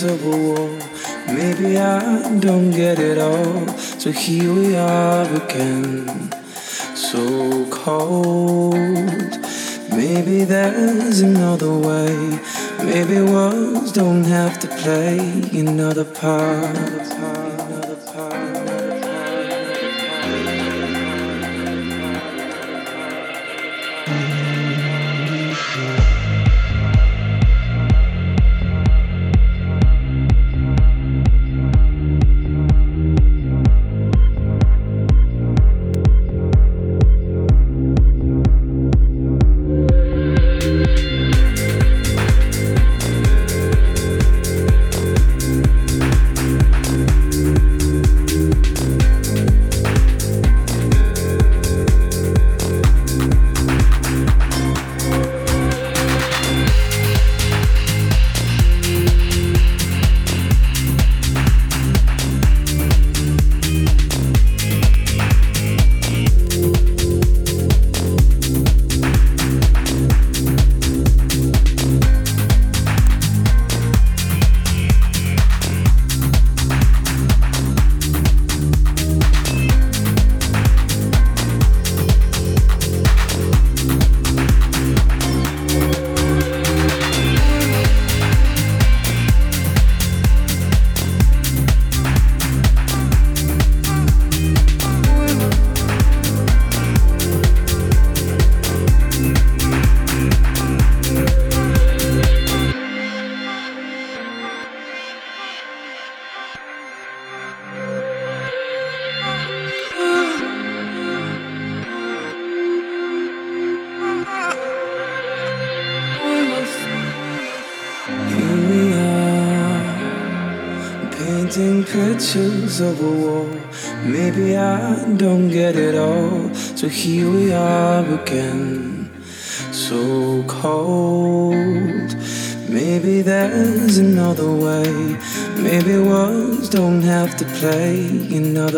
Maybe I don't get it all, so here we are again, so cold. Maybe there's another way. Maybe words don't have to play another part.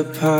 Another part.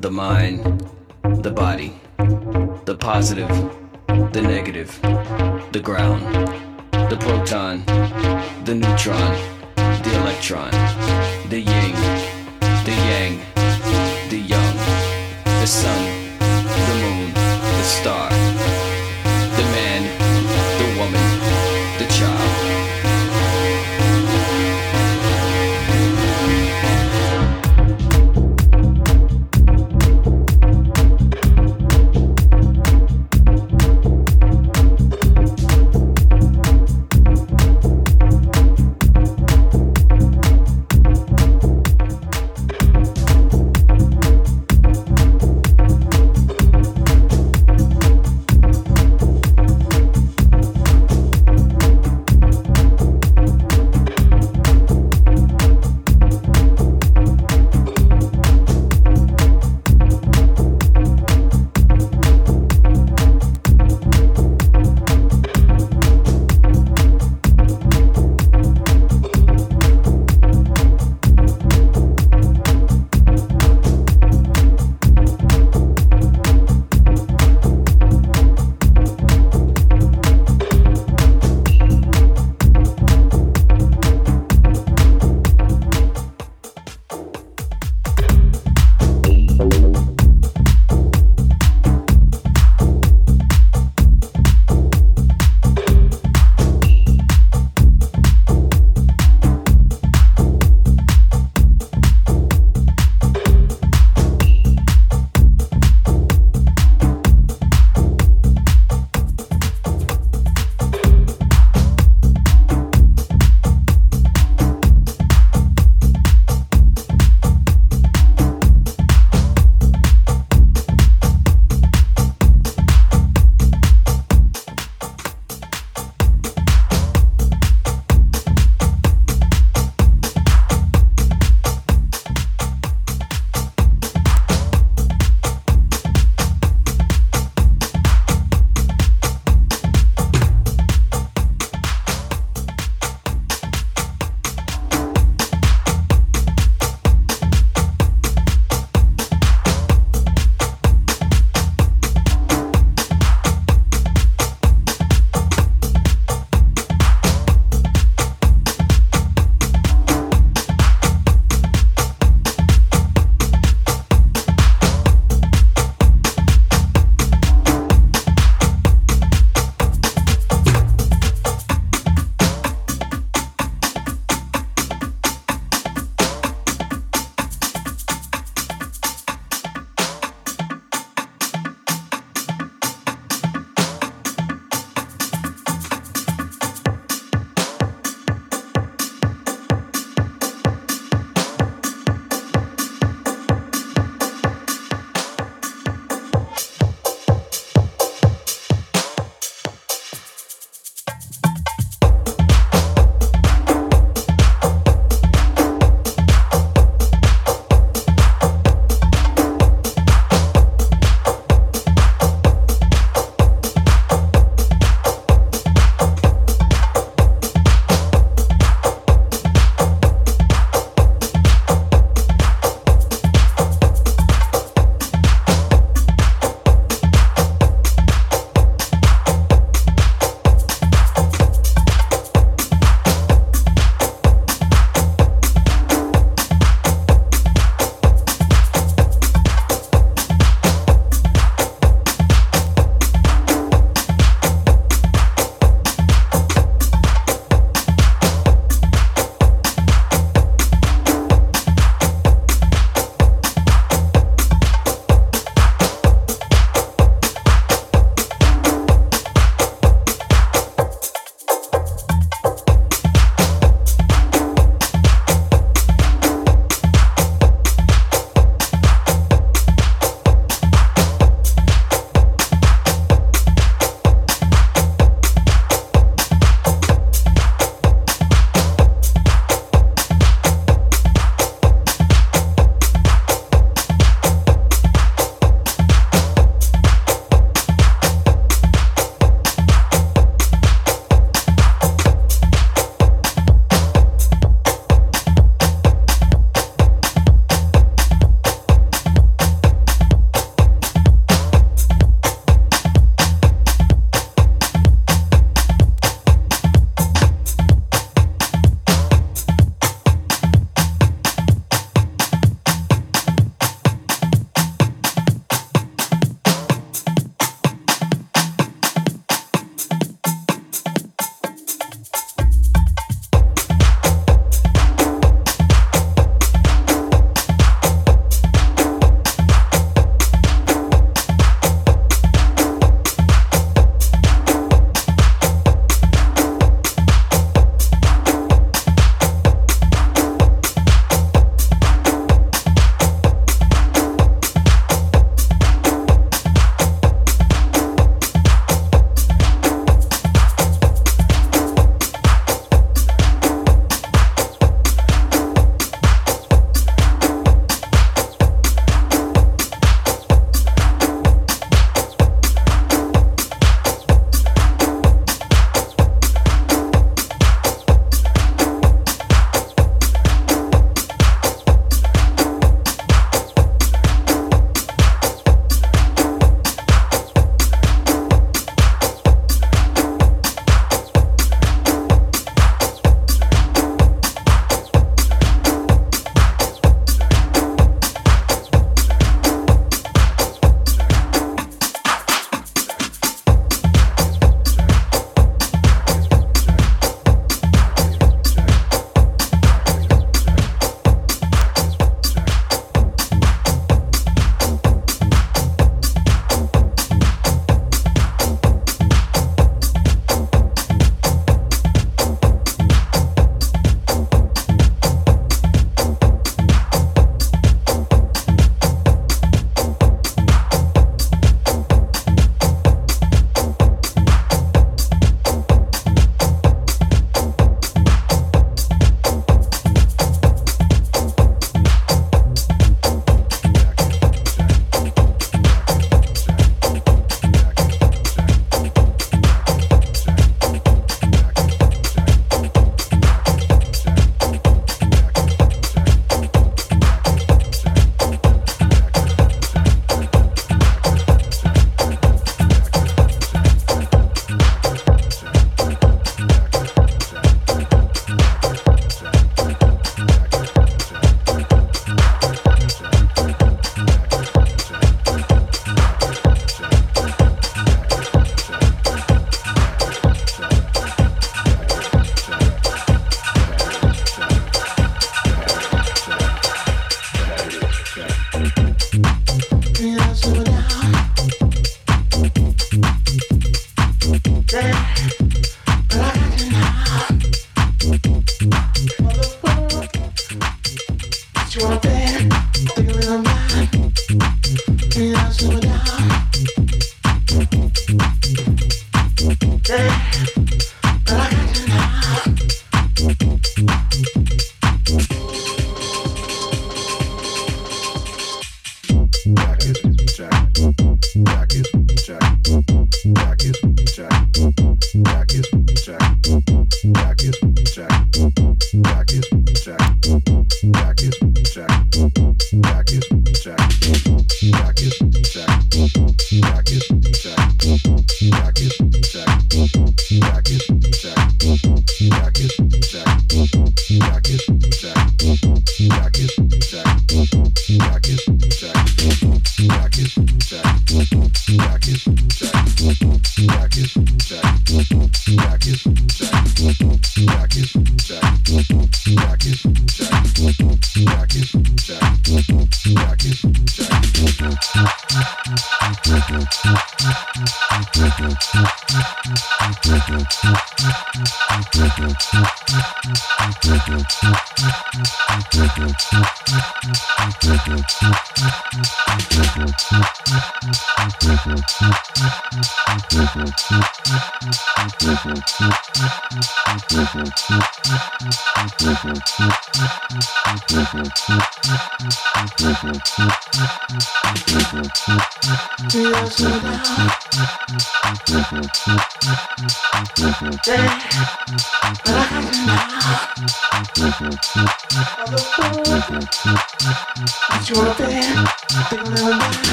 the mind, the body, the positive, the negative, the ground, the proton, the neutron, the electron, the yin, the yang, the young, the sun, the moon, the star.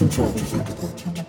control to think about.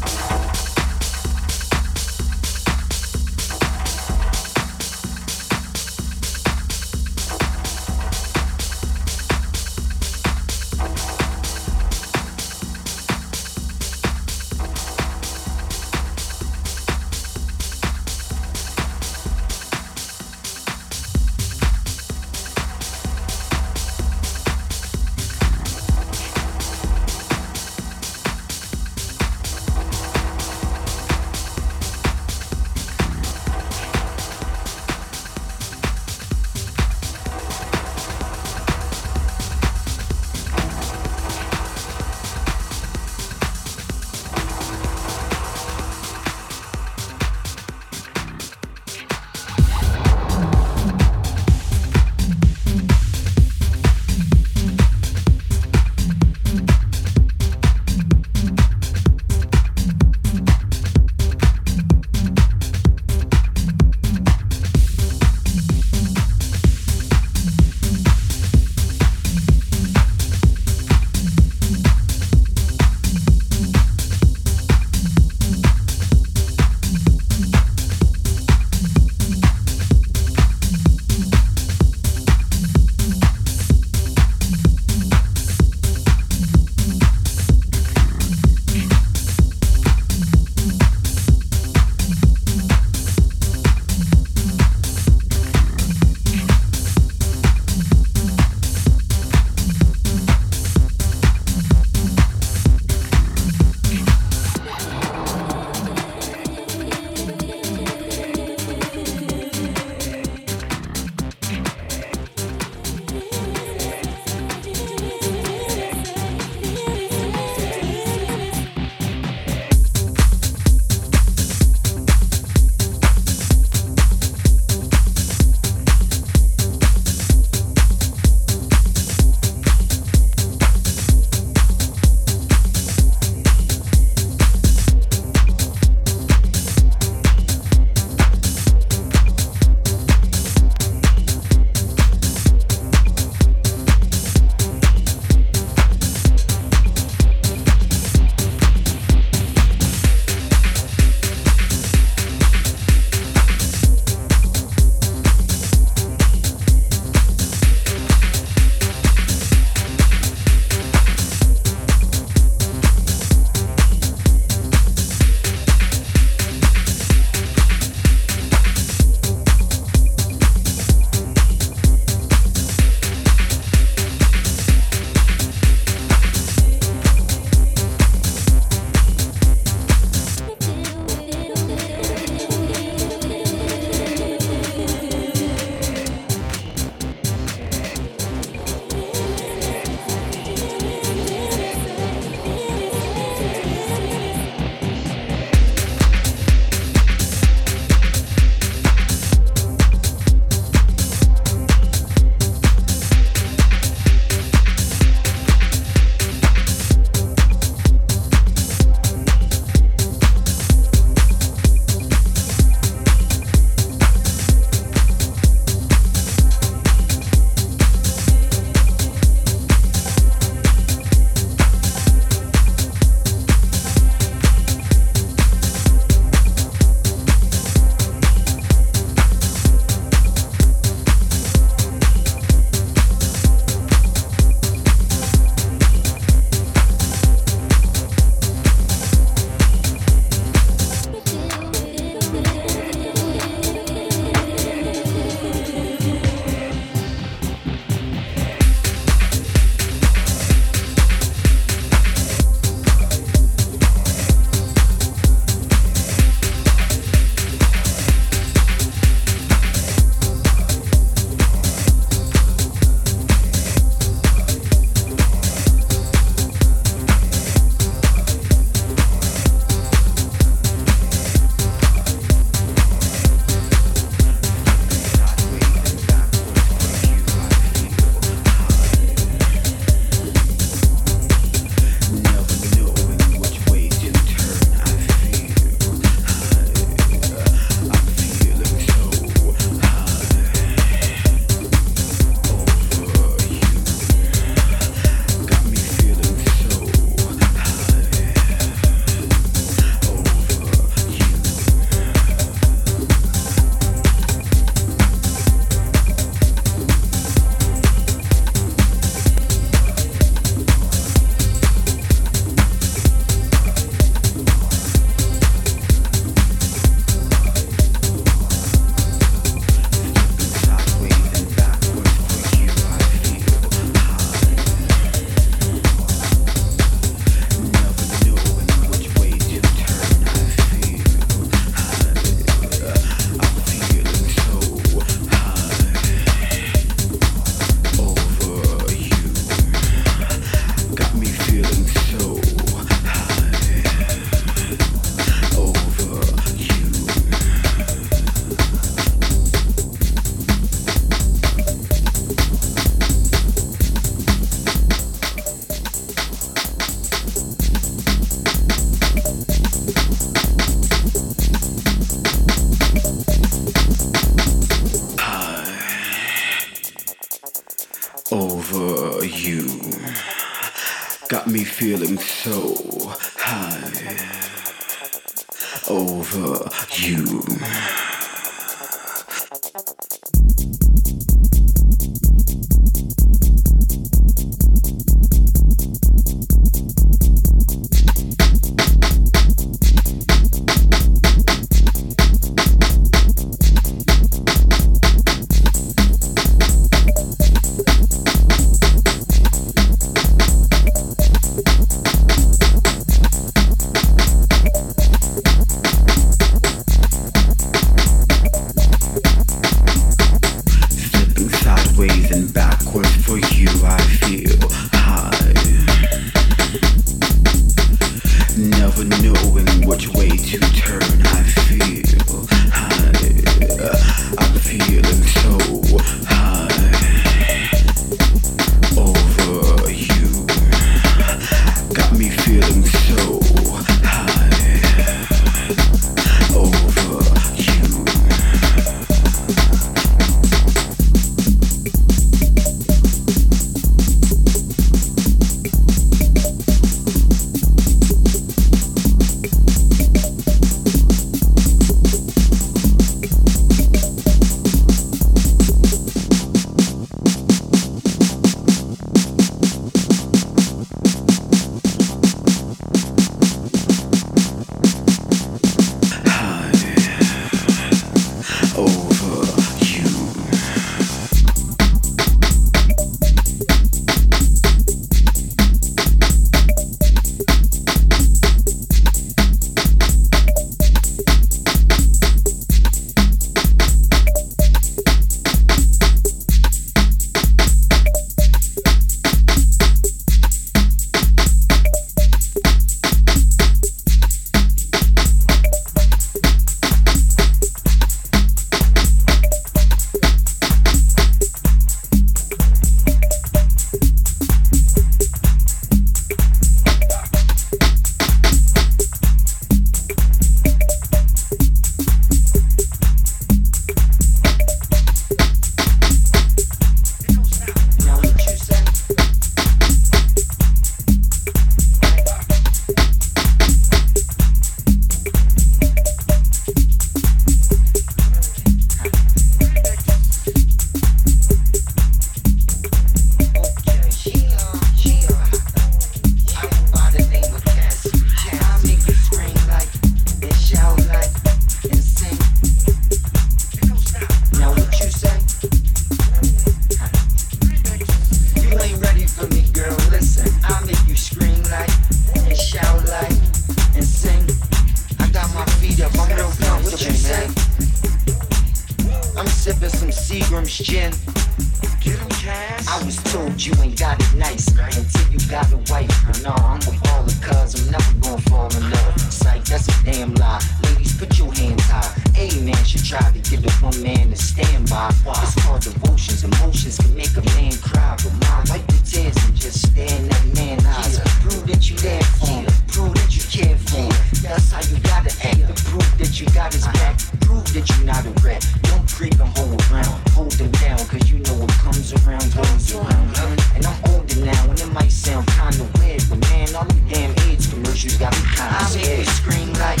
needed one man to stand by. It's called devotions. Emotions can make a man cry, but my wipe the I'm just stare in that man's eyes. Prove that you there for him. Prove that you care for him. That's how you gotta act. The proof that you got his back. Uh-huh. Prove that you're not a rat. Don't creep and hold around. Hold them down, cause you know what comes around goes around. And I'm older now, and it might sound kinda weird, but man, all them damn AIDS commercials got me kinda. I make me scream like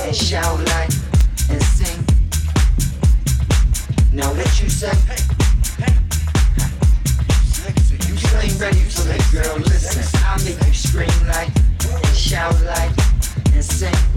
and shout like. say, you ain't ready for that girl. Listen, I make you scream like, and shout like, and sing.